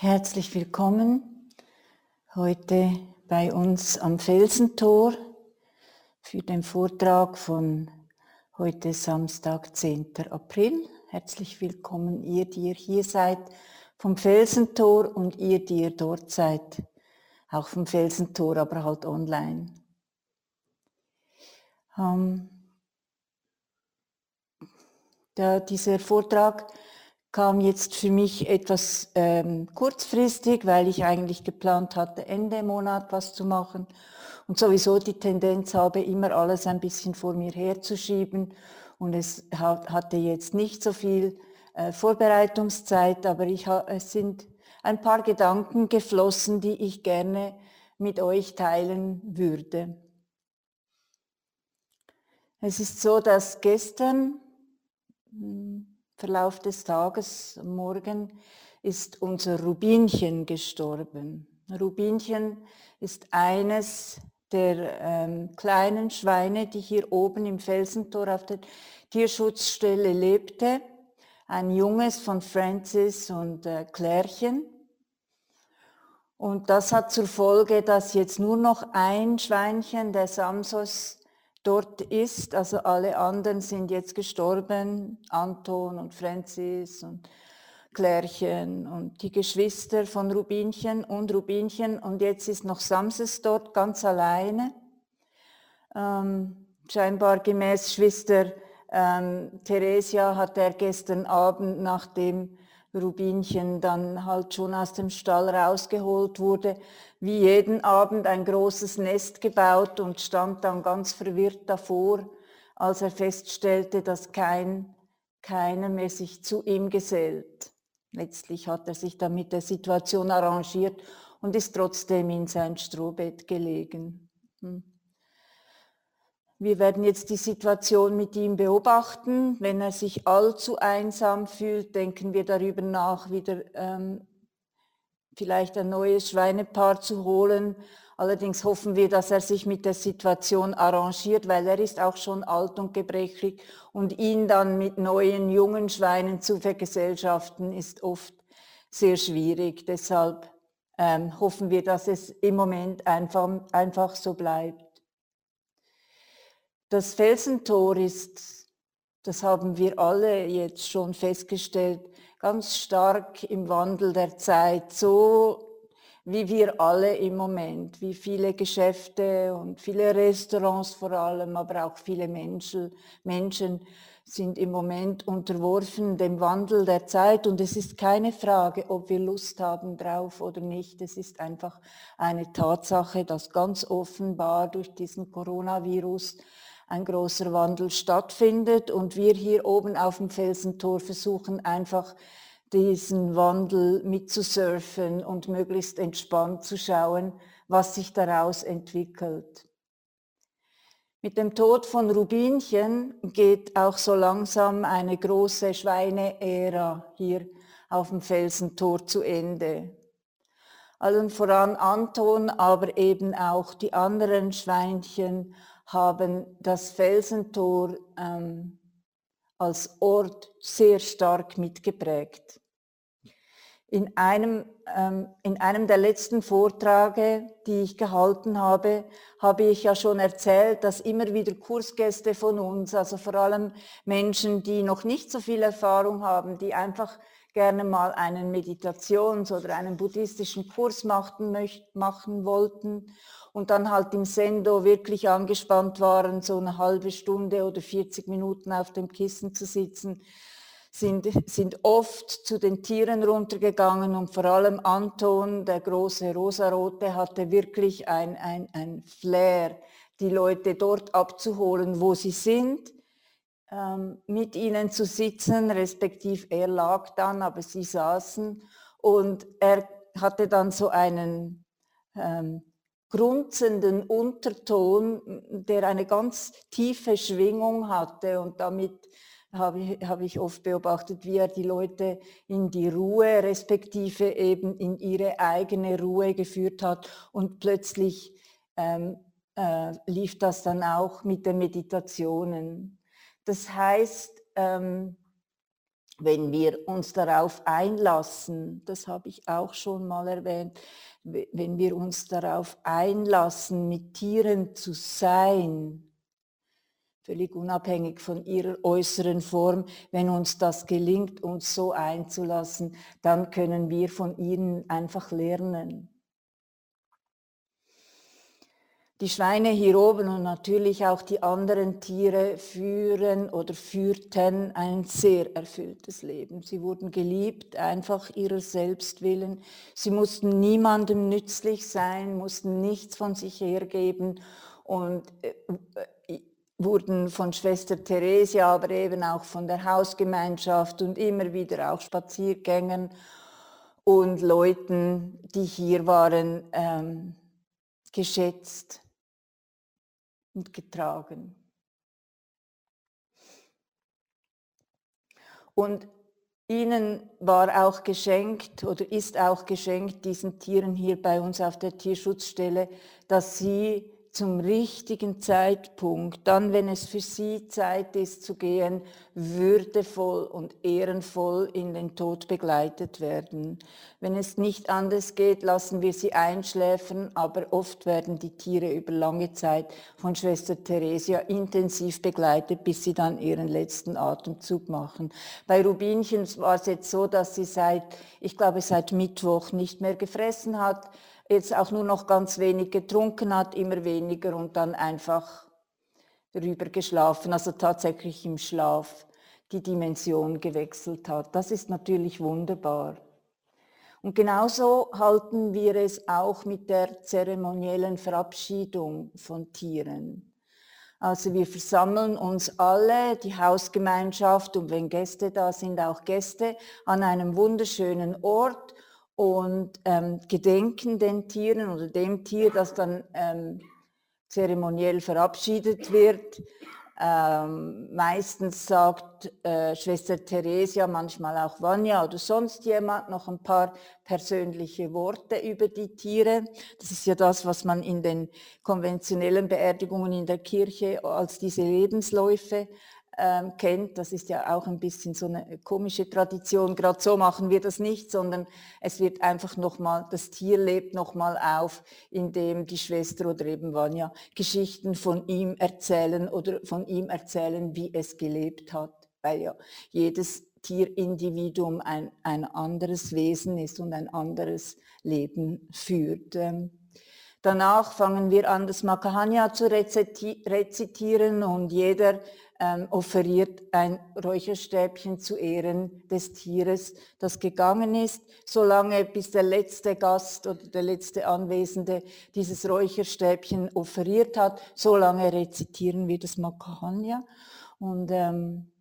Herzlich willkommen heute bei uns am Felsentor für den Vortrag von heute Samstag, 10. April. Herzlich willkommen ihr, die ihr hier seid vom Felsentor und ihr, die ihr dort seid, auch vom Felsentor, aber halt online. Ähm, der, dieser Vortrag kam jetzt für mich etwas ähm, kurzfristig, weil ich eigentlich geplant hatte, Ende Monat was zu machen und sowieso die Tendenz habe, immer alles ein bisschen vor mir herzuschieben und es hat, hatte jetzt nicht so viel äh, Vorbereitungszeit, aber ich, es sind ein paar Gedanken geflossen, die ich gerne mit euch teilen würde. Es ist so, dass gestern hm, Verlauf des Tages, morgen, ist unser Rubinchen gestorben. Rubinchen ist eines der ähm, kleinen Schweine, die hier oben im Felsentor auf der Tierschutzstelle lebte. Ein Junges von Francis und äh, Klärchen. Und das hat zur Folge, dass jetzt nur noch ein Schweinchen, der Samsos, dort ist. Also alle anderen sind jetzt gestorben, Anton und Francis und Klärchen und die Geschwister von Rubinchen und Rubinchen. Und jetzt ist noch Samses dort ganz alleine. Ähm, scheinbar gemäß Schwester ähm, Theresia hat er gestern Abend, nachdem Rubinchen dann halt schon aus dem Stall rausgeholt wurde, wie jeden Abend ein großes Nest gebaut und stand dann ganz verwirrt davor, als er feststellte, dass kein, keiner mehr sich zu ihm gesellt. Letztlich hat er sich dann mit der Situation arrangiert und ist trotzdem in sein Strohbett gelegen. Hm. Wir werden jetzt die Situation mit ihm beobachten. Wenn er sich allzu einsam fühlt, denken wir darüber nach, wieder ähm, vielleicht ein neues Schweinepaar zu holen. Allerdings hoffen wir, dass er sich mit der Situation arrangiert, weil er ist auch schon alt und gebrechlich und ihn dann mit neuen jungen Schweinen zu vergesellschaften ist oft sehr schwierig. Deshalb ähm, hoffen wir, dass es im Moment einfach, einfach so bleibt. Das Felsentor ist, das haben wir alle jetzt schon festgestellt, ganz stark im Wandel der Zeit, so wie wir alle im Moment, wie viele Geschäfte und viele Restaurants vor allem, aber auch viele Menschen, Menschen sind im Moment unterworfen dem Wandel der Zeit und es ist keine Frage, ob wir Lust haben drauf oder nicht. Es ist einfach eine Tatsache, dass ganz offenbar durch diesen Coronavirus ein großer Wandel stattfindet und wir hier oben auf dem Felsentor versuchen einfach diesen Wandel mitzusurfen und möglichst entspannt zu schauen, was sich daraus entwickelt. Mit dem Tod von Rubinchen geht auch so langsam eine große Schweineära hier auf dem Felsentor zu Ende. Allen voran Anton, aber eben auch die anderen Schweinchen haben das Felsentor ähm, als Ort sehr stark mitgeprägt. In einem, ähm, in einem der letzten Vorträge, die ich gehalten habe, habe ich ja schon erzählt, dass immer wieder Kursgäste von uns, also vor allem Menschen, die noch nicht so viel Erfahrung haben, die einfach gerne mal einen Meditations- oder einen buddhistischen Kurs machen, machen wollten und dann halt im Sendo wirklich angespannt waren, so eine halbe Stunde oder 40 Minuten auf dem Kissen zu sitzen, sind, sind oft zu den Tieren runtergegangen und vor allem Anton, der große Rosarote, hatte wirklich ein, ein, ein Flair, die Leute dort abzuholen, wo sie sind, ähm, mit ihnen zu sitzen, respektiv er lag dann, aber sie saßen und er hatte dann so einen ähm, grunzenden Unterton, der eine ganz tiefe Schwingung hatte und damit habe ich, habe ich oft beobachtet, wie er die Leute in die Ruhe, respektive eben in ihre eigene Ruhe geführt hat und plötzlich ähm, äh, lief das dann auch mit den Meditationen. Das heißt, ähm, wenn wir uns darauf einlassen, das habe ich auch schon mal erwähnt, wenn wir uns darauf einlassen, mit Tieren zu sein, völlig unabhängig von ihrer äußeren Form, wenn uns das gelingt, uns so einzulassen, dann können wir von ihnen einfach lernen. Die Schweine hier oben und natürlich auch die anderen Tiere führen oder führten ein sehr erfülltes Leben. Sie wurden geliebt, einfach ihrer selbst willen. Sie mussten niemandem nützlich sein, mussten nichts von sich hergeben und äh, äh, wurden von Schwester Theresia, aber eben auch von der Hausgemeinschaft und immer wieder auch Spaziergängern und Leuten, die hier waren, ähm, geschätzt und getragen. Und ihnen war auch geschenkt oder ist auch geschenkt diesen Tieren hier bei uns auf der Tierschutzstelle, dass sie zum richtigen Zeitpunkt, dann wenn es für sie Zeit ist zu gehen, würdevoll und ehrenvoll in den Tod begleitet werden. Wenn es nicht anders geht, lassen wir sie einschläfern, aber oft werden die Tiere über lange Zeit von Schwester Theresia intensiv begleitet, bis sie dann ihren letzten Atemzug machen. Bei Rubinchen war es jetzt so, dass sie seit, ich glaube, seit Mittwoch nicht mehr gefressen hat jetzt auch nur noch ganz wenig getrunken hat, immer weniger und dann einfach rüber geschlafen, also tatsächlich im Schlaf die Dimension gewechselt hat. Das ist natürlich wunderbar. Und genauso halten wir es auch mit der zeremoniellen Verabschiedung von Tieren. Also wir versammeln uns alle, die Hausgemeinschaft und wenn Gäste da sind, auch Gäste, an einem wunderschönen Ort und ähm, gedenken den Tieren oder dem Tier, das dann ähm, zeremoniell verabschiedet wird. Ähm, meistens sagt äh, Schwester Theresia, manchmal auch Vanya oder sonst jemand noch ein paar persönliche Worte über die Tiere. Das ist ja das, was man in den konventionellen Beerdigungen in der Kirche als diese Lebensläufe ähm, kennt. Das ist ja auch ein bisschen so eine komische Tradition. Gerade so machen wir das nicht, sondern es wird einfach nochmal, das Tier lebt nochmal auf, indem die Schwester oder eben Vanya Geschichten von ihm erzählen oder von ihm erzählen, wie es gelebt hat. Weil ja jedes Tierindividuum ein, ein anderes Wesen ist und ein anderes Leben führt. Ähm, danach fangen wir an, das Makahanya zu rezitieren und jeder ähm, offeriert ein Räucherstäbchen zu Ehren des Tieres, das gegangen ist, solange bis der letzte Gast oder der letzte Anwesende dieses Räucherstäbchen offeriert hat, solange rezitieren wir das Makahanya und ähm,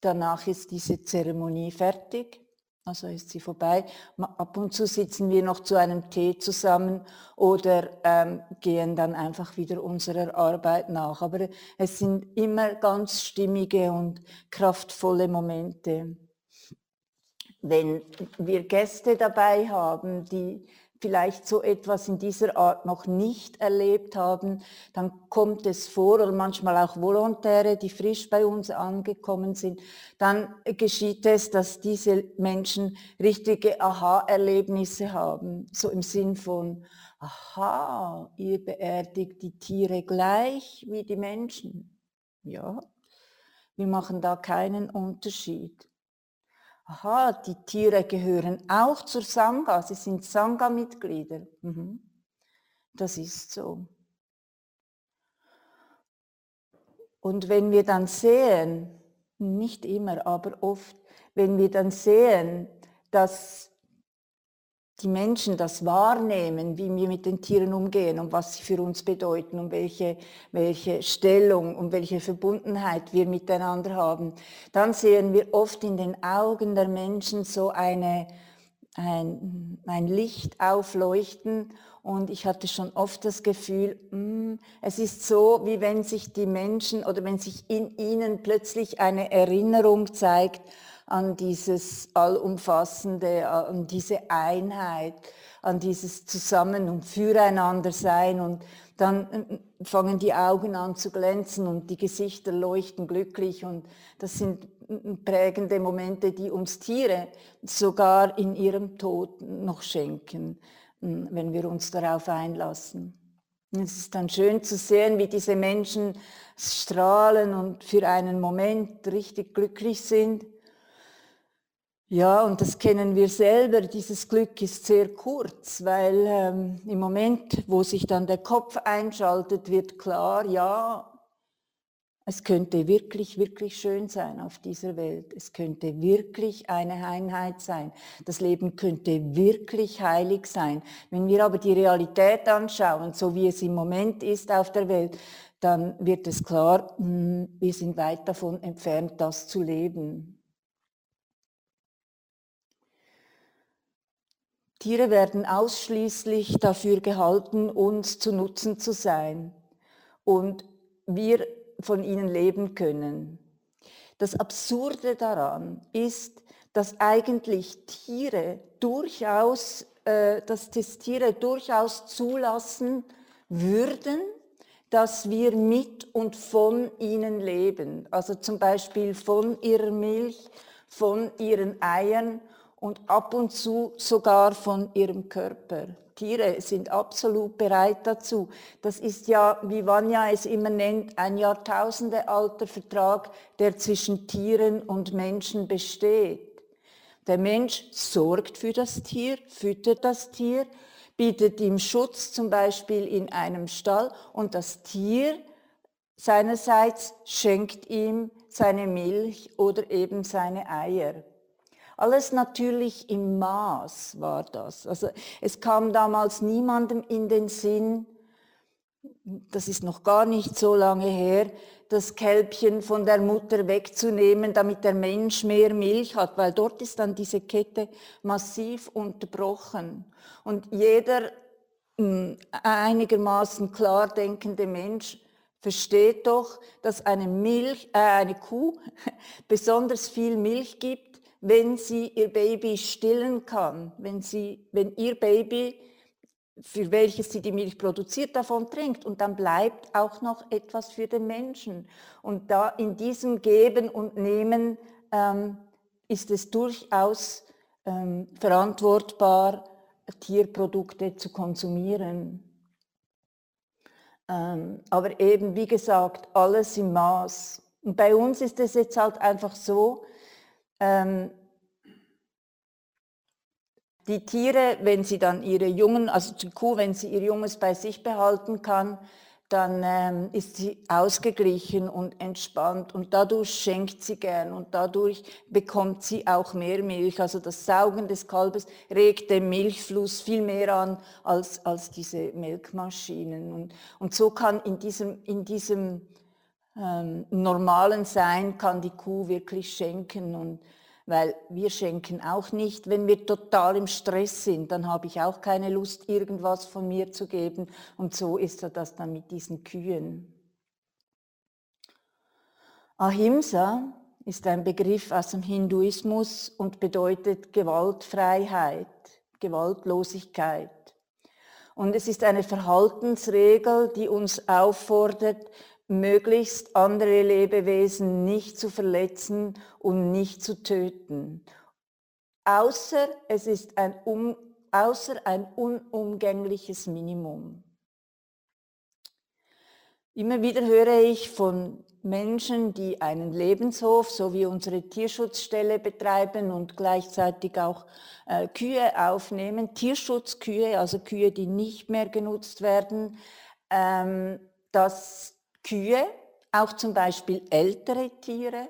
danach ist diese Zeremonie fertig. Also ist sie vorbei. Ab und zu sitzen wir noch zu einem Tee zusammen oder ähm, gehen dann einfach wieder unserer Arbeit nach. Aber es sind immer ganz stimmige und kraftvolle Momente. Wenn wir Gäste dabei haben, die vielleicht so etwas in dieser Art noch nicht erlebt haben, dann kommt es vor, oder manchmal auch Volontäre, die frisch bei uns angekommen sind, dann geschieht es, dass diese Menschen richtige Aha-Erlebnisse haben, so im Sinn von, aha, ihr beerdigt die Tiere gleich wie die Menschen. Ja, wir machen da keinen Unterschied aha, die Tiere gehören auch zur Sangha, sie sind Sangha-Mitglieder. Mhm. Das ist so. Und wenn wir dann sehen, nicht immer, aber oft, wenn wir dann sehen, dass die Menschen das wahrnehmen, wie wir mit den Tieren umgehen und was sie für uns bedeuten und welche, welche Stellung und welche Verbundenheit wir miteinander haben, dann sehen wir oft in den Augen der Menschen so eine, ein, ein Licht aufleuchten und ich hatte schon oft das Gefühl, mm, es ist so, wie wenn sich die Menschen oder wenn sich in ihnen plötzlich eine Erinnerung zeigt an dieses Allumfassende, an diese Einheit, an dieses Zusammen- und Füreinander-Sein und dann äh, fangen die Augen an zu glänzen und die Gesichter leuchten glücklich und das sind prägende Momente, die uns Tiere sogar in ihrem Tod noch schenken, wenn wir uns darauf einlassen. Es ist dann schön zu sehen, wie diese Menschen strahlen und für einen Moment richtig glücklich sind. Ja, und das kennen wir selber. Dieses Glück ist sehr kurz, weil ähm, im Moment, wo sich dann der Kopf einschaltet, wird klar, ja, es könnte wirklich, wirklich schön sein auf dieser Welt. Es könnte wirklich eine Einheit sein. Das Leben könnte wirklich heilig sein. Wenn wir aber die Realität anschauen, so wie es im Moment ist auf der Welt, dann wird es klar, hm, wir sind weit davon entfernt, das zu leben. Tiere werden ausschließlich dafür gehalten, uns zu Nutzen zu sein. Und wir von ihnen leben können. Das Absurde daran ist, dass eigentlich Tiere durchaus, äh, dass das Tiere durchaus zulassen würden, dass wir mit und von ihnen leben. Also zum Beispiel von ihrer Milch, von ihren Eiern und ab und zu sogar von ihrem Körper. Tiere sind absolut bereit dazu. Das ist ja, wie Vanya es immer nennt, ein jahrtausendealter Vertrag, der zwischen Tieren und Menschen besteht. Der Mensch sorgt für das Tier, füttert das Tier, bietet ihm Schutz, zum Beispiel in einem Stall, und das Tier seinerseits schenkt ihm seine Milch oder eben seine Eier. Alles natürlich im Maß war das. Also es kam damals niemandem in den Sinn, das ist noch gar nicht so lange her, das Kälbchen von der Mutter wegzunehmen, damit der Mensch mehr Milch hat, weil dort ist dann diese Kette massiv unterbrochen. Und jeder hm, einigermaßen klar denkende Mensch versteht doch, dass eine, Milch, äh, eine Kuh besonders viel Milch gibt, wenn sie ihr Baby stillen kann, wenn, sie, wenn ihr Baby, für welches sie die Milch produziert, davon trinkt. Und dann bleibt auch noch etwas für den Menschen. Und da in diesem Geben und Nehmen ähm, ist es durchaus ähm, verantwortbar, Tierprodukte zu konsumieren. Ähm, aber eben, wie gesagt, alles im Maß. Und bei uns ist es jetzt halt einfach so, ähm, die Tiere, wenn sie dann ihre Jungen, also die Kuh, wenn sie ihr Junges bei sich behalten kann, dann ähm, ist sie ausgeglichen und entspannt und dadurch schenkt sie gern und dadurch bekommt sie auch mehr Milch. Also das Saugen des Kalbes regt den Milchfluss viel mehr an als, als diese Melkmaschinen. Und, und so kann in diesem, in diesem ähm, normalen Sein kann die Kuh wirklich schenken und weil wir schenken auch nicht, wenn wir total im Stress sind, dann habe ich auch keine Lust, irgendwas von mir zu geben und so ist das dann mit diesen Kühen. Ahimsa ist ein Begriff aus dem Hinduismus und bedeutet Gewaltfreiheit, Gewaltlosigkeit. Und es ist eine Verhaltensregel, die uns auffordert, möglichst andere Lebewesen nicht zu verletzen und nicht zu töten. Außer es ist ein, um, außer ein unumgängliches Minimum. Immer wieder höre ich von Menschen, die einen Lebenshof, so wie unsere Tierschutzstelle betreiben und gleichzeitig auch äh, Kühe aufnehmen, Tierschutzkühe, also Kühe, die nicht mehr genutzt werden, ähm, dass Kühe, auch zum Beispiel ältere Tiere,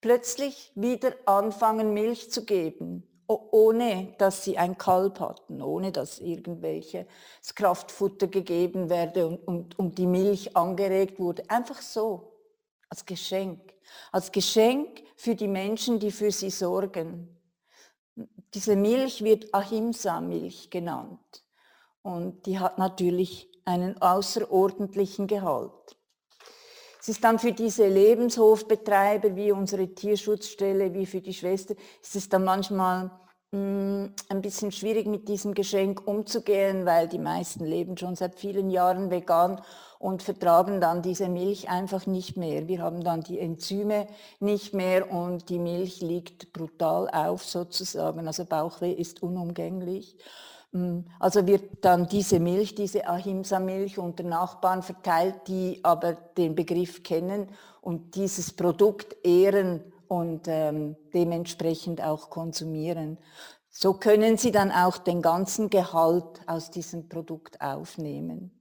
plötzlich wieder anfangen Milch zu geben, ohne dass sie ein Kalb hatten, ohne dass irgendwelches Kraftfutter gegeben werde und, und, und die Milch angeregt wurde. Einfach so, als Geschenk. Als Geschenk für die Menschen, die für sie sorgen. Diese Milch wird Ahimsa-Milch genannt. Und die hat natürlich einen außerordentlichen Gehalt. Ist dann für diese Lebenshofbetreiber wie unsere Tierschutzstelle, wie für die Schwester, ist es dann manchmal hm, ein bisschen schwierig mit diesem Geschenk umzugehen, weil die meisten leben schon seit vielen Jahren vegan und vertragen dann diese Milch einfach nicht mehr. Wir haben dann die Enzyme nicht mehr und die Milch liegt brutal auf sozusagen. Also Bauchweh ist unumgänglich. Hm, also wird dann diese Milch, diese Ahimsa-Milch unter Nachbarn verteilt, die aber den Begriff kennen und dieses Produkt ehren und ähm, dementsprechend auch konsumieren. So können Sie dann auch den ganzen Gehalt aus diesem Produkt aufnehmen.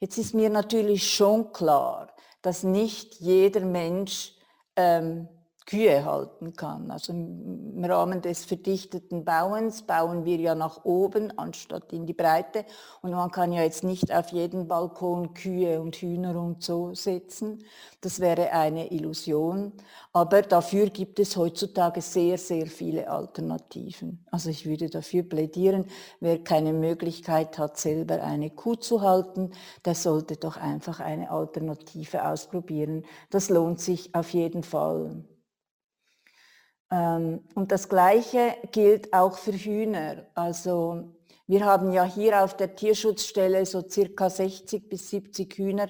Jetzt ist mir natürlich schon klar, dass nicht jeder Mensch ähm, Kühe halten kann. Also im Rahmen des verdichteten Bauens bauen wir ja nach oben anstatt in die Breite und man kann ja jetzt nicht auf jeden Balkon Kühe und Hühner und so setzen. Das wäre eine Illusion. Aber dafür gibt es heutzutage sehr, sehr viele Alternativen. Also ich würde dafür plädieren, wer keine Möglichkeit hat, selber eine Kuh zu halten, der sollte doch einfach eine Alternative ausprobieren. Das lohnt sich auf jeden Fall. Ähm, und das Gleiche gilt auch für Hühner. Also wir haben ja hier auf der Tierschutzstelle so circa 60 bis 70 Hühner.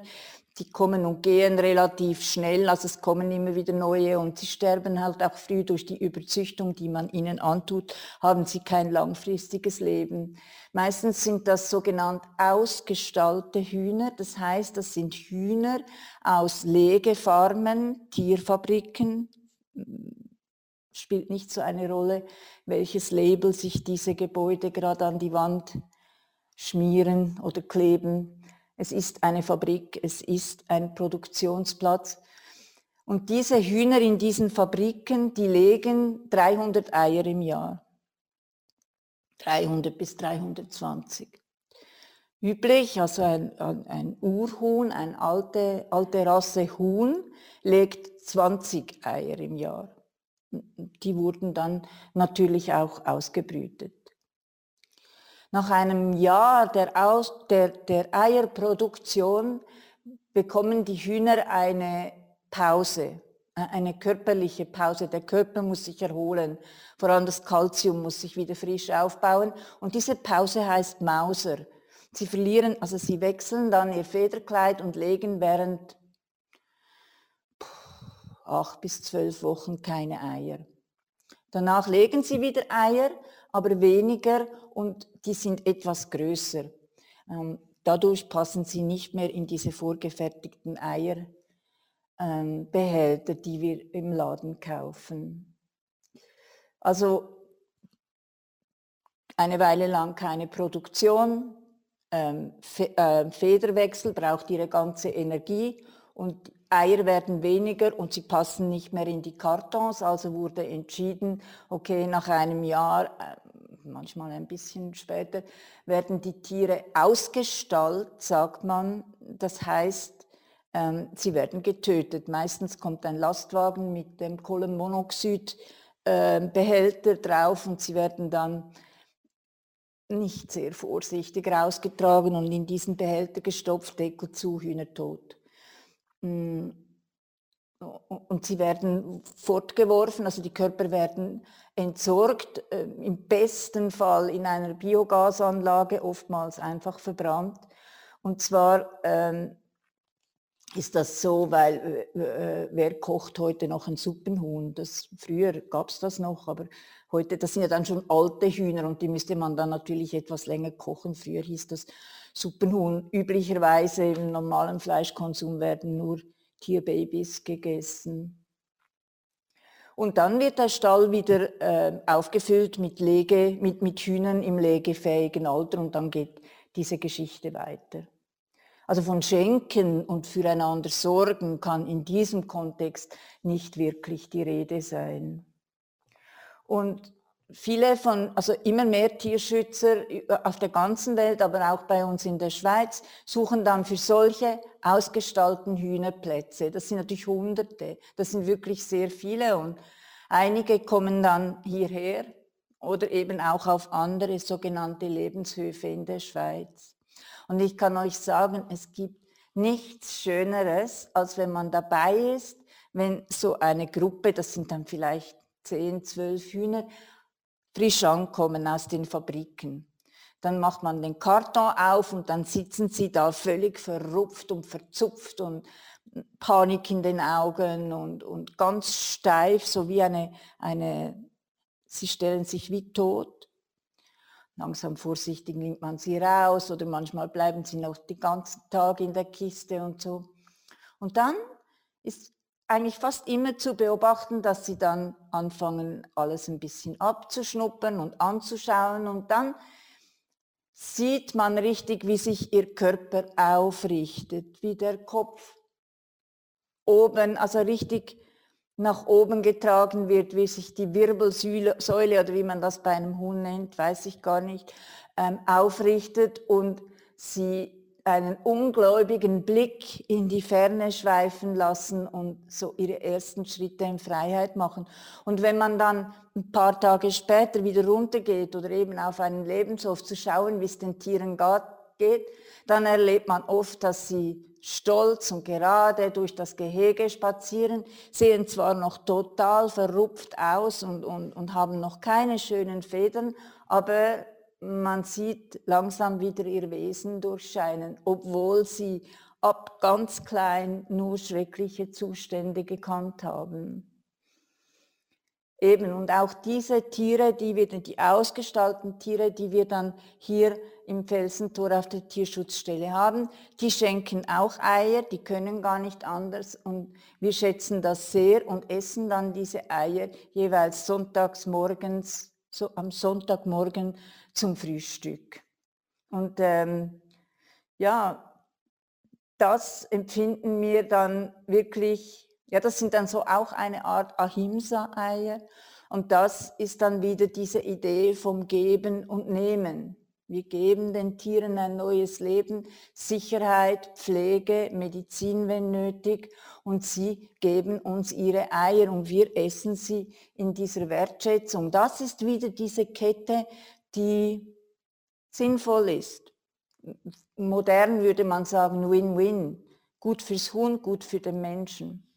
Die kommen und gehen relativ schnell, also es kommen immer wieder neue und sie sterben halt auch früh durch die Überzüchtung, die man ihnen antut, haben sie kein langfristiges Leben. Meistens sind das sogenannt ausgestallte Hühner, das heißt, das sind Hühner aus Legefarmen, Tierfabriken, spielt nicht so eine Rolle, welches Label sich diese Gebäude gerade an die Wand schmieren oder kleben. Es ist eine Fabrik, es ist ein Produktionsplatz. Und diese Hühner in diesen Fabriken, die legen 300 Eier im Jahr. 300 bis 320. Üblich, also ein, ein Urhuhn, eine alte, alte Rasse Huhn, legt 20 Eier im Jahr die wurden dann natürlich auch ausgebrütet. Nach einem Jahr der, Aus, der, der Eierproduktion bekommen die Hühner eine Pause, äh, eine körperliche Pause. Der Körper muss sich erholen, vor allem das Kalzium muss sich wieder frisch aufbauen. Und diese Pause heißt Mauser. Sie verlieren, also sie wechseln dann ihr Federkleid und legen während acht bis zwölf Wochen keine Eier. Danach legen sie wieder Eier, aber weniger und die sind etwas größer. Ähm, dadurch passen sie nicht mehr in diese vorgefertigten Eierbehälter, ähm, die wir im Laden kaufen. Also eine Weile lang keine Produktion, ähm, Federwechsel braucht ihre ganze Energie und Eier werden weniger und sie passen nicht mehr in die Kartons, also wurde entschieden, okay, nach einem Jahr, äh, manchmal ein bisschen später, werden die Tiere ausgestallt, sagt man. Das heißt, ähm, sie werden getötet. Meistens kommt ein Lastwagen mit dem Kohlenmonoxidbehälter ähm, drauf und sie werden dann nicht sehr vorsichtig rausgetragen und in diesen Behälter gestopft, Deckel zu, Hühner tot. Hm, und sie werden fortgeworfen, also die Körper werden entsorgt, äh, im besten Fall in einer Biogasanlage, oftmals einfach verbrannt. Und zwar ähm, ist das so, weil äh, äh, wer kocht heute noch ein Suppenhuhn? Das, früher gab es das noch, aber heute, das sind ja dann schon alte Hühner und die müsste man dann natürlich etwas länger kochen. Früher hieß das Suppenhuhn. Üblicherweise im normalen Fleischkonsum werden nur Tierbabys gegessen. Und dann wird der Stall wieder äh, aufgefüllt mit, Lege, mit, mit Hühnern im legefähigen Alter und dann geht diese Geschichte weiter. Also von Schenken und füreinander sorgen kann in diesem Kontext nicht wirklich die Rede sein. Und viele von, also immer mehr Tierschützer auf der ganzen Welt, aber auch bei uns in der Schweiz, suchen dann für solche ausgestalteten Hühnerplätze. Das sind natürlich Hunderte, das sind wirklich sehr viele und einige kommen dann hierher oder eben auch auf andere sogenannte Lebenshöfe in der Schweiz. Und ich kann euch sagen, es gibt nichts Schöneres, als wenn man dabei ist, wenn so eine Gruppe, das sind dann vielleicht 10, 12 Hühner, frisch ankommen aus den Fabriken. Dann macht man den Karton auf und dann sitzen sie da völlig verrupft und verzupft und Panik in den Augen und, und ganz steif, so wie eine, eine, sie stellen sich wie tot. Langsam vorsichtig nimmt man sie raus oder manchmal bleiben sie noch den ganzen Tag in der Kiste und so. Und dann ist eigentlich fast immer zu beobachten, dass sie dann anfangen, alles ein bisschen abzuschnuppern und anzuschauen. Und dann sieht man richtig, wie sich ihr Körper aufrichtet, wie der Kopf oben, also richtig nach oben getragen wird, wie sich die Wirbelsäule oder wie man das bei einem Huhn nennt, weiß ich gar nicht, ähm, aufrichtet. Und sie einen ungläubigen Blick in die Ferne schweifen lassen und so ihre ersten Schritte in Freiheit machen. Und wenn man dann ein paar Tage später wieder runtergeht oder eben auf einen Lebenshof zu schauen, wie es den Tieren geht, dann erlebt man oft, dass sie stolz und gerade durch das Gehege spazieren, sehen zwar noch total verrupft aus und, und, und haben noch keine schönen Federn, aber man sieht langsam wieder ihr Wesen durchscheinen, obwohl sie ab ganz klein nur schreckliche Zustände gekannt haben. Eben, und auch diese Tiere, die wir, die ausgestalteten Tiere, die wir dann hier im Felsentor auf der Tierschutzstelle haben, die schenken auch Eier, die können gar nicht anders und wir schätzen das sehr und essen dann diese Eier jeweils sonntags morgens, so am Sonntagmorgen zum Frühstück. Und ähm, ja, das empfinden wir dann wirklich ja, das sind dann so auch eine Art Ahimsa-Eier. Und das ist dann wieder diese Idee vom Geben und Nehmen. Wir geben den Tieren ein neues Leben, Sicherheit, Pflege, Medizin, wenn nötig. Und sie geben uns ihre Eier und wir essen sie in dieser Wertschätzung. Das ist wieder diese Kette, die sinnvoll ist. Modern würde man sagen Win-Win. Gut fürs Huhn, gut für den Menschen.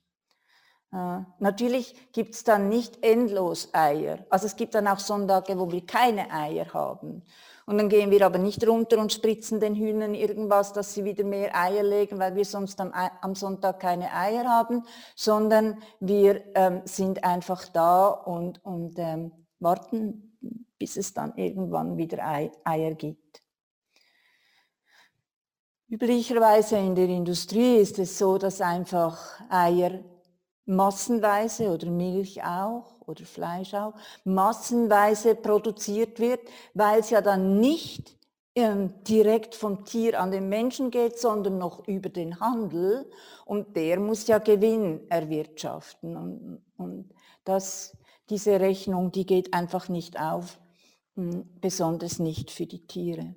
Äh, natürlich gibt es dann nicht endlos Eier. Also es gibt dann auch Sonntage, wo wir keine Eier haben. Und dann gehen wir aber nicht runter und spritzen den Hühnern irgendwas, dass sie wieder mehr Eier legen, weil wir sonst am, am Sonntag keine Eier haben, sondern wir ähm, sind einfach da und, und ähm, warten, bis es dann irgendwann wieder Eier gibt. Üblicherweise in der Industrie ist es so, dass einfach Eier massenweise oder Milch auch oder Fleisch auch, massenweise produziert wird, weil es ja dann nicht ähm, direkt vom Tier an den Menschen geht, sondern noch über den Handel. Und der muss ja Gewinn erwirtschaften. Und, und das, diese Rechnung, die geht einfach nicht auf, besonders nicht für die Tiere.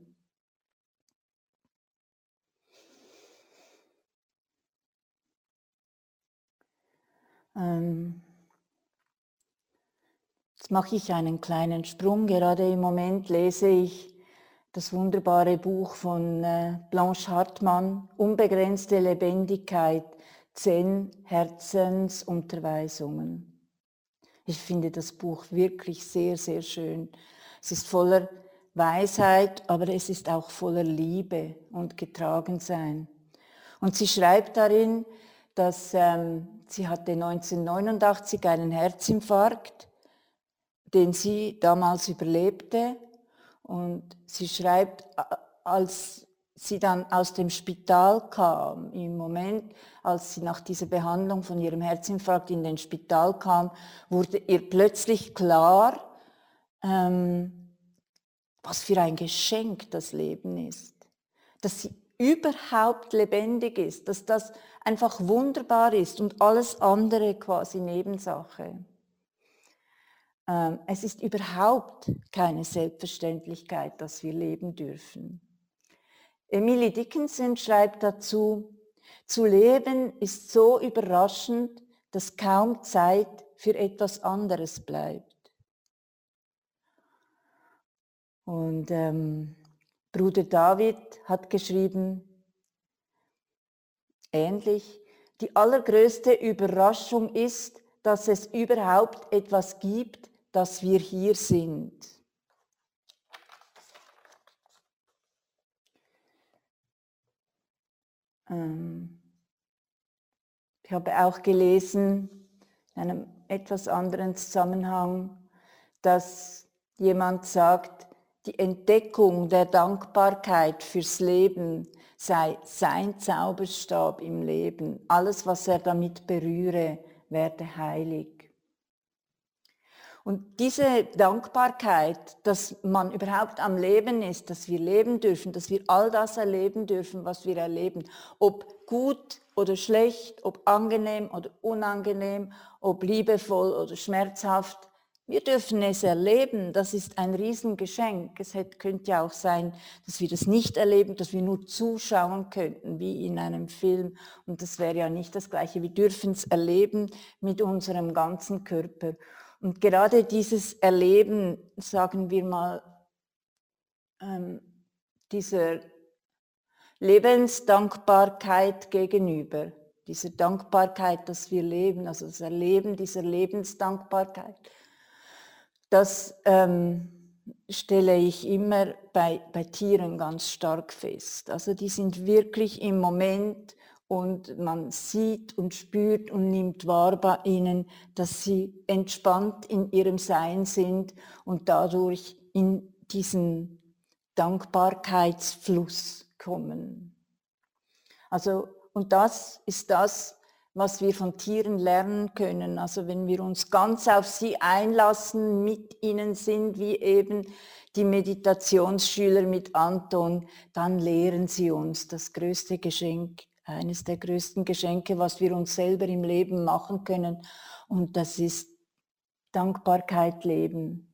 Ähm, jetzt mache ich einen kleinen Sprung. Gerade im Moment lese ich das wunderbare Buch von äh, Blanche Hartmann, Unbegrenzte Lebendigkeit, zehn Herzensunterweisungen. Ich finde das Buch wirklich sehr, sehr schön. Es ist voller Weisheit, aber es ist auch voller Liebe und Getragensein. Und sie schreibt darin, dass ähm, sie hatte 1989 einen Herzinfarkt, den sie damals überlebte. Und sie schreibt, als sie dann aus dem Spital kam, im Moment, als sie nach dieser Behandlung von ihrem Herzinfarkt in den Spital kam, wurde ihr plötzlich klar, ähm, was für ein Geschenk das Leben ist. Dass sie überhaupt lebendig ist, dass das einfach wunderbar ist und alles andere quasi Nebensache. Ähm, es ist überhaupt keine Selbstverständlichkeit, dass wir leben dürfen. Emily Dickinson schreibt dazu, zu leben ist so überraschend, dass kaum Zeit für etwas anderes bleibt. Und ähm, Bruder David hat geschrieben, ähnlich, die allergrößte Überraschung ist, dass es überhaupt etwas gibt, dass wir hier sind. Ähm, ich habe auch gelesen, in einem etwas anderen Zusammenhang, dass jemand sagt, die Entdeckung der Dankbarkeit fürs Leben sei sein Zauberstab im Leben. Alles, was er damit berühre, werde heilig. Und diese Dankbarkeit, dass man überhaupt am Leben ist, dass wir leben dürfen, dass wir all das erleben dürfen, was wir erleben, ob gut oder schlecht, ob angenehm oder unangenehm, ob liebevoll oder schmerzhaft, wir dürfen es erleben, das ist ein Riesengeschenk. Es hätte, könnte ja auch sein, dass wir das nicht erleben, dass wir nur zuschauen könnten, wie in einem Film. Und das wäre ja nicht das Gleiche. Wir dürfen es erleben mit unserem ganzen Körper. Und gerade dieses Erleben, sagen wir mal, ähm, dieser Lebensdankbarkeit gegenüber, dieser Dankbarkeit, dass wir leben, also das Erleben dieser Lebensdankbarkeit, das ähm, stelle ich immer bei, bei Tieren ganz stark fest. Also die sind wirklich im Moment und man sieht und spürt und nimmt wahr bei ihnen, dass sie entspannt in ihrem Sein sind und dadurch in diesen Dankbarkeitsfluss kommen. Also, und das ist das, was wir von Tieren lernen können. Also wenn wir uns ganz auf sie einlassen, mit ihnen sind, wie eben die Meditationsschüler mit Anton, dann lehren sie uns das größte Geschenk, eines der größten Geschenke, was wir uns selber im Leben machen können. Und das ist Dankbarkeit leben.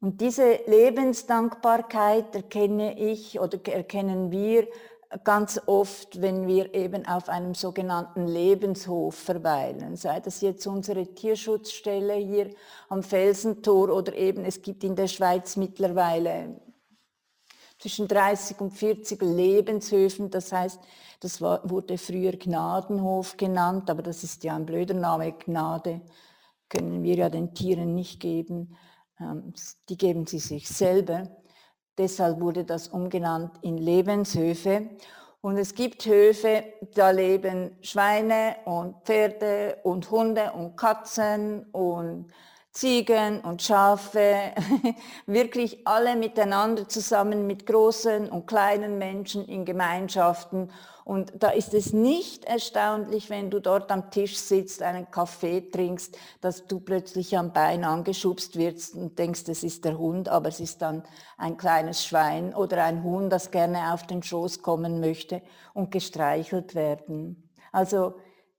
Und diese Lebensdankbarkeit erkenne ich oder erkennen wir ganz oft, wenn wir eben auf einem sogenannten Lebenshof verweilen, sei das jetzt unsere Tierschutzstelle hier am Felsentor oder eben es gibt in der Schweiz mittlerweile zwischen 30 und 40 Lebenshöfen, das heißt, das war, wurde früher Gnadenhof genannt, aber das ist ja ein blöder Name, Gnade können wir ja den Tieren nicht geben, ähm, die geben sie sich selber. Deshalb wurde das umgenannt in Lebenshöfe. Und es gibt Höfe, da leben Schweine und Pferde und Hunde und Katzen und Ziegen und Schafe, wirklich alle miteinander zusammen mit großen und kleinen Menschen in Gemeinschaften. Und da ist es nicht erstaunlich, wenn du dort am Tisch sitzt, einen Kaffee trinkst, dass du plötzlich am Bein angeschubst wirst und denkst, es ist der Hund, aber es ist dann ein kleines Schwein oder ein Huhn, das gerne auf den Schoß kommen möchte und gestreichelt werden. Also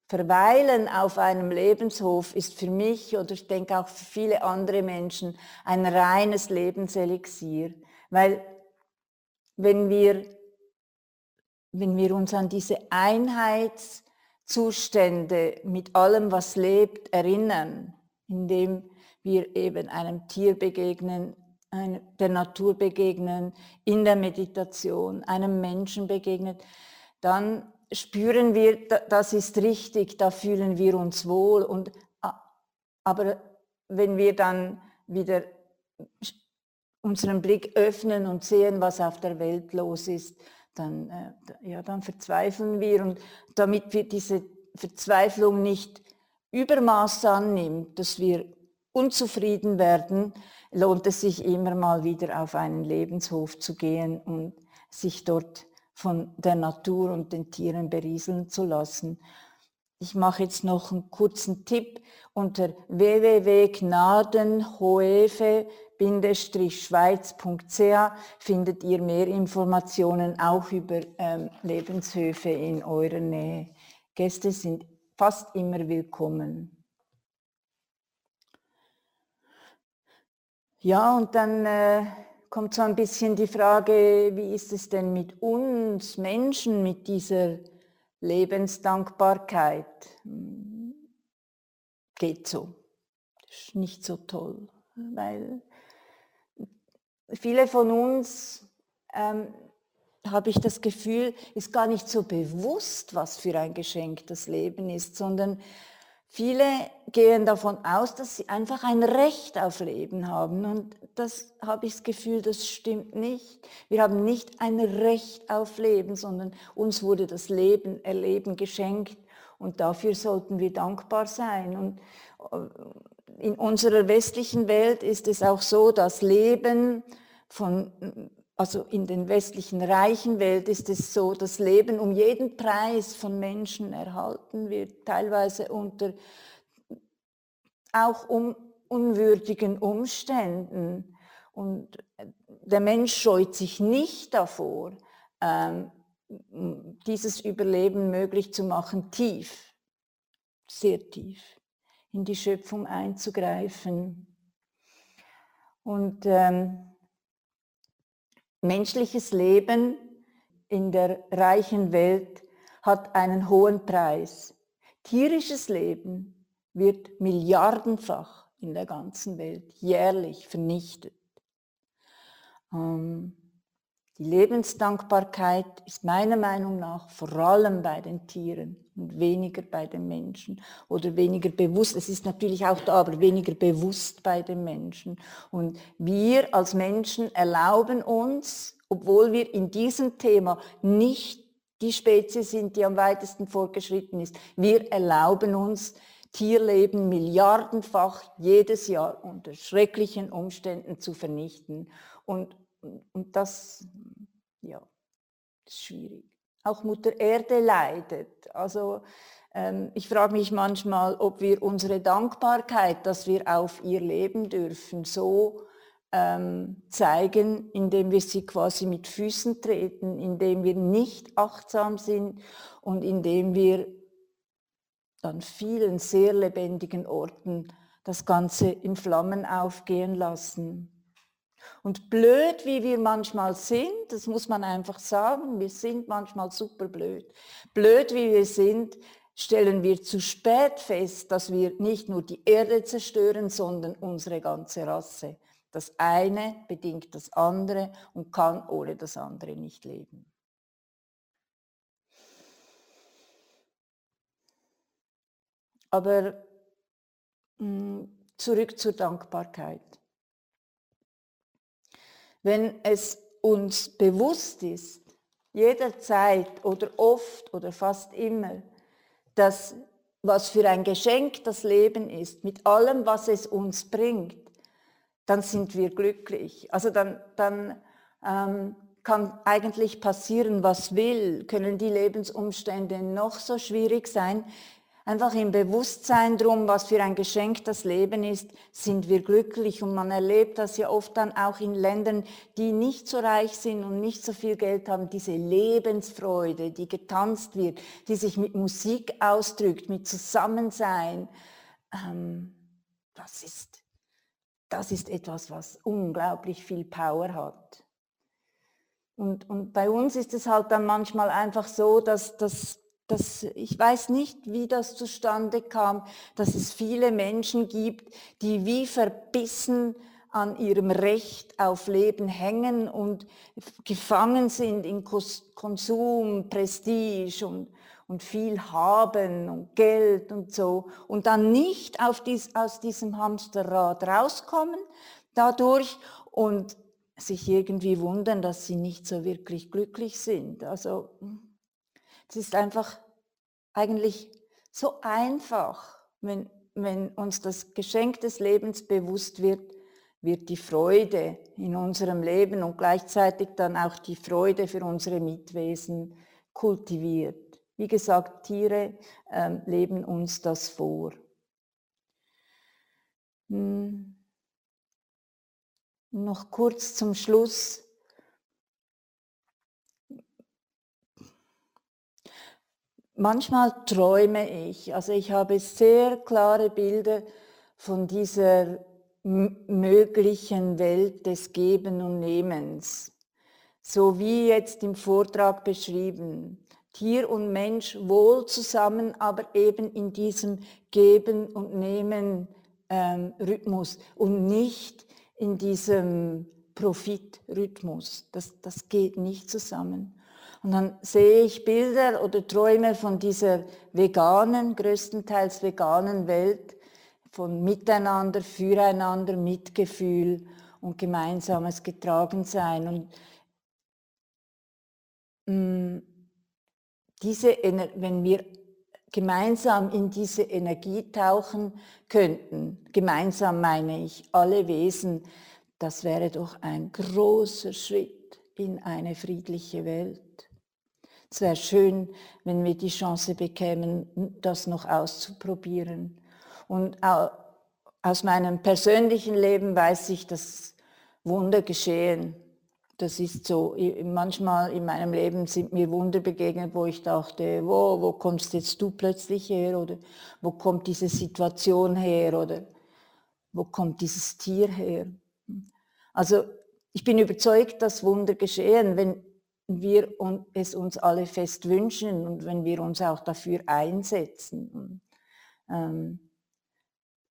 Verweilen auf einem Lebenshof ist für mich oder ich denke auch für viele andere Menschen ein reines Lebenselixier, weil wenn wir, wenn wir uns an diese Einheitszustände mit allem, was lebt, erinnern, indem wir eben einem Tier begegnen, der Natur begegnen, in der Meditation, einem Menschen begegnen, dann spüren wir, das ist richtig, da fühlen wir uns wohl. Und, aber wenn wir dann wieder unseren Blick öffnen und sehen, was auf der Welt los ist, dann, äh, ja, dann verzweifeln wir. Und damit wir diese Verzweiflung nicht Übermaß annimmt, dass wir unzufrieden werden, lohnt es sich immer mal wieder auf einen Lebenshof zu gehen und sich dort von der Natur und den Tieren berieseln zu lassen. Ich mache jetzt noch einen kurzen Tipp unter www.gnadenhoefe-schweiz.ch findet ihr mehr Informationen auch über ähm, Lebenshöfe in eurer Nähe. Gäste sind fast immer willkommen. Ja, und dann äh, kommt so ein bisschen die Frage, wie ist es denn mit uns Menschen, mit dieser Lebensdankbarkeit? Hm, geht so. Ist nicht so toll, weil viele von uns, ähm, habe ich das Gefühl, ist gar nicht so bewusst, was für ein Geschenk das Leben ist, sondern Viele gehen davon aus, dass sie einfach ein Recht auf Leben haben. Und das habe ich das Gefühl, das stimmt nicht. Wir haben nicht ein Recht auf Leben, sondern uns wurde das Leben, Erleben geschenkt. Und dafür sollten wir dankbar sein. Und äh, in unserer westlichen Welt ist es auch so, dass Leben von also in den westlichen reichen Welt ist es so, dass Leben um jeden Preis von Menschen erhalten wird, teilweise unter auch um unwürdigen Umständen. Und der Mensch scheut sich nicht davor, ähm, dieses Überleben möglich zu machen, tief, sehr tief, in die Schöpfung einzugreifen. Und ähm, Menschliches Leben in der reichen Welt hat einen hohen Preis. Tierisches Leben wird milliardenfach in der ganzen Welt jährlich vernichtet. Ähm, die Lebensdankbarkeit ist meiner Meinung nach vor allem bei den Tieren und weniger bei den Menschen oder weniger bewusst. Es ist natürlich auch da, aber weniger bewusst bei den Menschen. Und wir als Menschen erlauben uns, obwohl wir in diesem Thema nicht die Spezies sind, die am weitesten fortgeschritten ist, wir erlauben uns, Tierleben milliardenfach jedes Jahr unter schrecklichen Umständen zu vernichten. Und und das, ja, ist schwierig. Auch Mutter Erde leidet. Also ähm, ich frage mich manchmal, ob wir unsere Dankbarkeit, dass wir auf ihr leben dürfen, so ähm, zeigen, indem wir sie quasi mit Füßen treten, indem wir nicht achtsam sind und indem wir an vielen sehr lebendigen Orten das Ganze in Flammen aufgehen lassen. Und blöd, wie wir manchmal sind, das muss man einfach sagen, wir sind manchmal super blöd. Blöd, wie wir sind, stellen wir zu spät fest, dass wir nicht nur die Erde zerstören, sondern unsere ganze Rasse. Das eine bedingt das andere und kann ohne das andere nicht leben. Aber mh, hm, zurück zur Dankbarkeit. Wenn es uns bewusst ist, jederzeit oder oft oder fast immer, dass was für ein Geschenk das Leben ist, mit allem, was es uns bringt, dann sind wir glücklich. Also dann, dann ähm, kann eigentlich passieren, was will, können die Lebensumstände noch so schwierig sein einfach im Bewusstsein drum, was für ein Geschenk das Leben ist, sind wir glücklich. Und man erlebt das ja oft dann auch in Ländern, die nicht so reich sind und nicht so viel Geld haben, diese Lebensfreude, die getanzt wird, die sich mit Musik ausdrückt, mit Zusammensein. Ähm, das, ist, das ist etwas, was unglaublich viel Power hat. Und, und bei uns ist es halt dann manchmal einfach so, dass, dass das, ich weiß nicht, wie das zustande kam, dass es viele Menschen gibt, die wie verbissen an ihrem Recht auf Leben hängen und gefangen sind in Konsum, Prestige und, und viel haben und Geld und so und dann nicht dies, aus diesem Hamsterrad rauskommen dadurch und sich irgendwie wundern, dass sie nicht so wirklich glücklich sind. Also es ist einfach eigentlich so einfach, wenn, wenn uns das Geschenk des Lebens bewusst wird, wird die Freude in unserem Leben und gleichzeitig dann auch die Freude für unsere Mitwesen kultiviert. Wie gesagt, Tiere ähm, leben uns das vor. Hm. Noch kurz zum Schluss Manchmal träume ich, also ich habe sehr klare Bilder von dieser möglichen Welt des Geben und Nehmens. So wie jetzt im Vortrag beschrieben. Tier und Mensch wohl zusammen, aber eben in diesem Geben und Nehmen ähm, Rhythmus und nicht in diesem Profitrhythmus. Das, das geht nicht zusammen. Und dann sehe ich Bilder oder Träume von dieser veganen, größtenteils veganen Welt, von Miteinander, Füreinander, Mitgefühl und gemeinsames Getragensein. Und mm, diese, wenn wir gemeinsam in diese Energie tauchen könnten, gemeinsam meine ich, alle Wesen, das wäre doch ein großer Schritt in eine friedliche Welt. Es wäre schön, wenn wir die Chance bekämen, das noch auszuprobieren. Und aus meinem persönlichen Leben weiß ich, dass Wunder geschehen. Das ist so, manchmal in meinem Leben sind mir Wunder begegnet, wo ich dachte, wo, wo kommst jetzt du plötzlich her oder wo kommt diese Situation her oder wo kommt dieses Tier her. Also ich bin überzeugt, dass Wunder geschehen, wenn wir es uns alle fest wünschen und wenn wir uns auch dafür einsetzen. Und, ähm,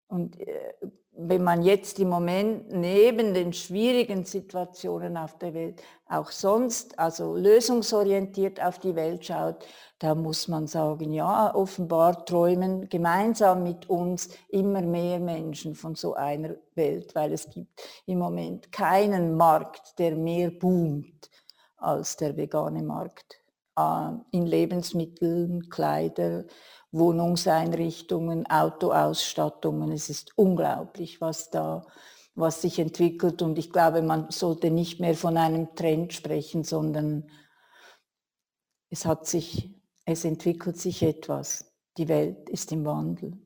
und äh, wenn man jetzt im Moment neben den schwierigen Situationen auf der Welt auch sonst, also lösungsorientiert auf die Welt schaut, da muss man sagen, ja, offenbar träumen gemeinsam mit uns immer mehr Menschen von so einer Welt, weil es gibt im Moment keinen Markt, der mehr boomt als der vegane Markt äh, in Lebensmitteln, Kleider, Wohnungseinrichtungen, Autoausstattungen. Es ist unglaublich, was da was sich entwickelt und ich glaube, man sollte nicht mehr von einem Trend sprechen, sondern es hat sich, es entwickelt sich etwas. Die Welt ist im Wandel.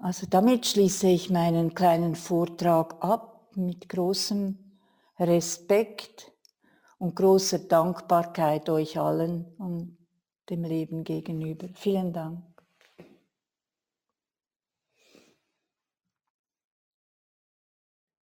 Also damit schließe ich meinen kleinen Vortrag ab mit großem Respekt und großer Dankbarkeit euch allen und dem Leben gegenüber. Vielen Dank.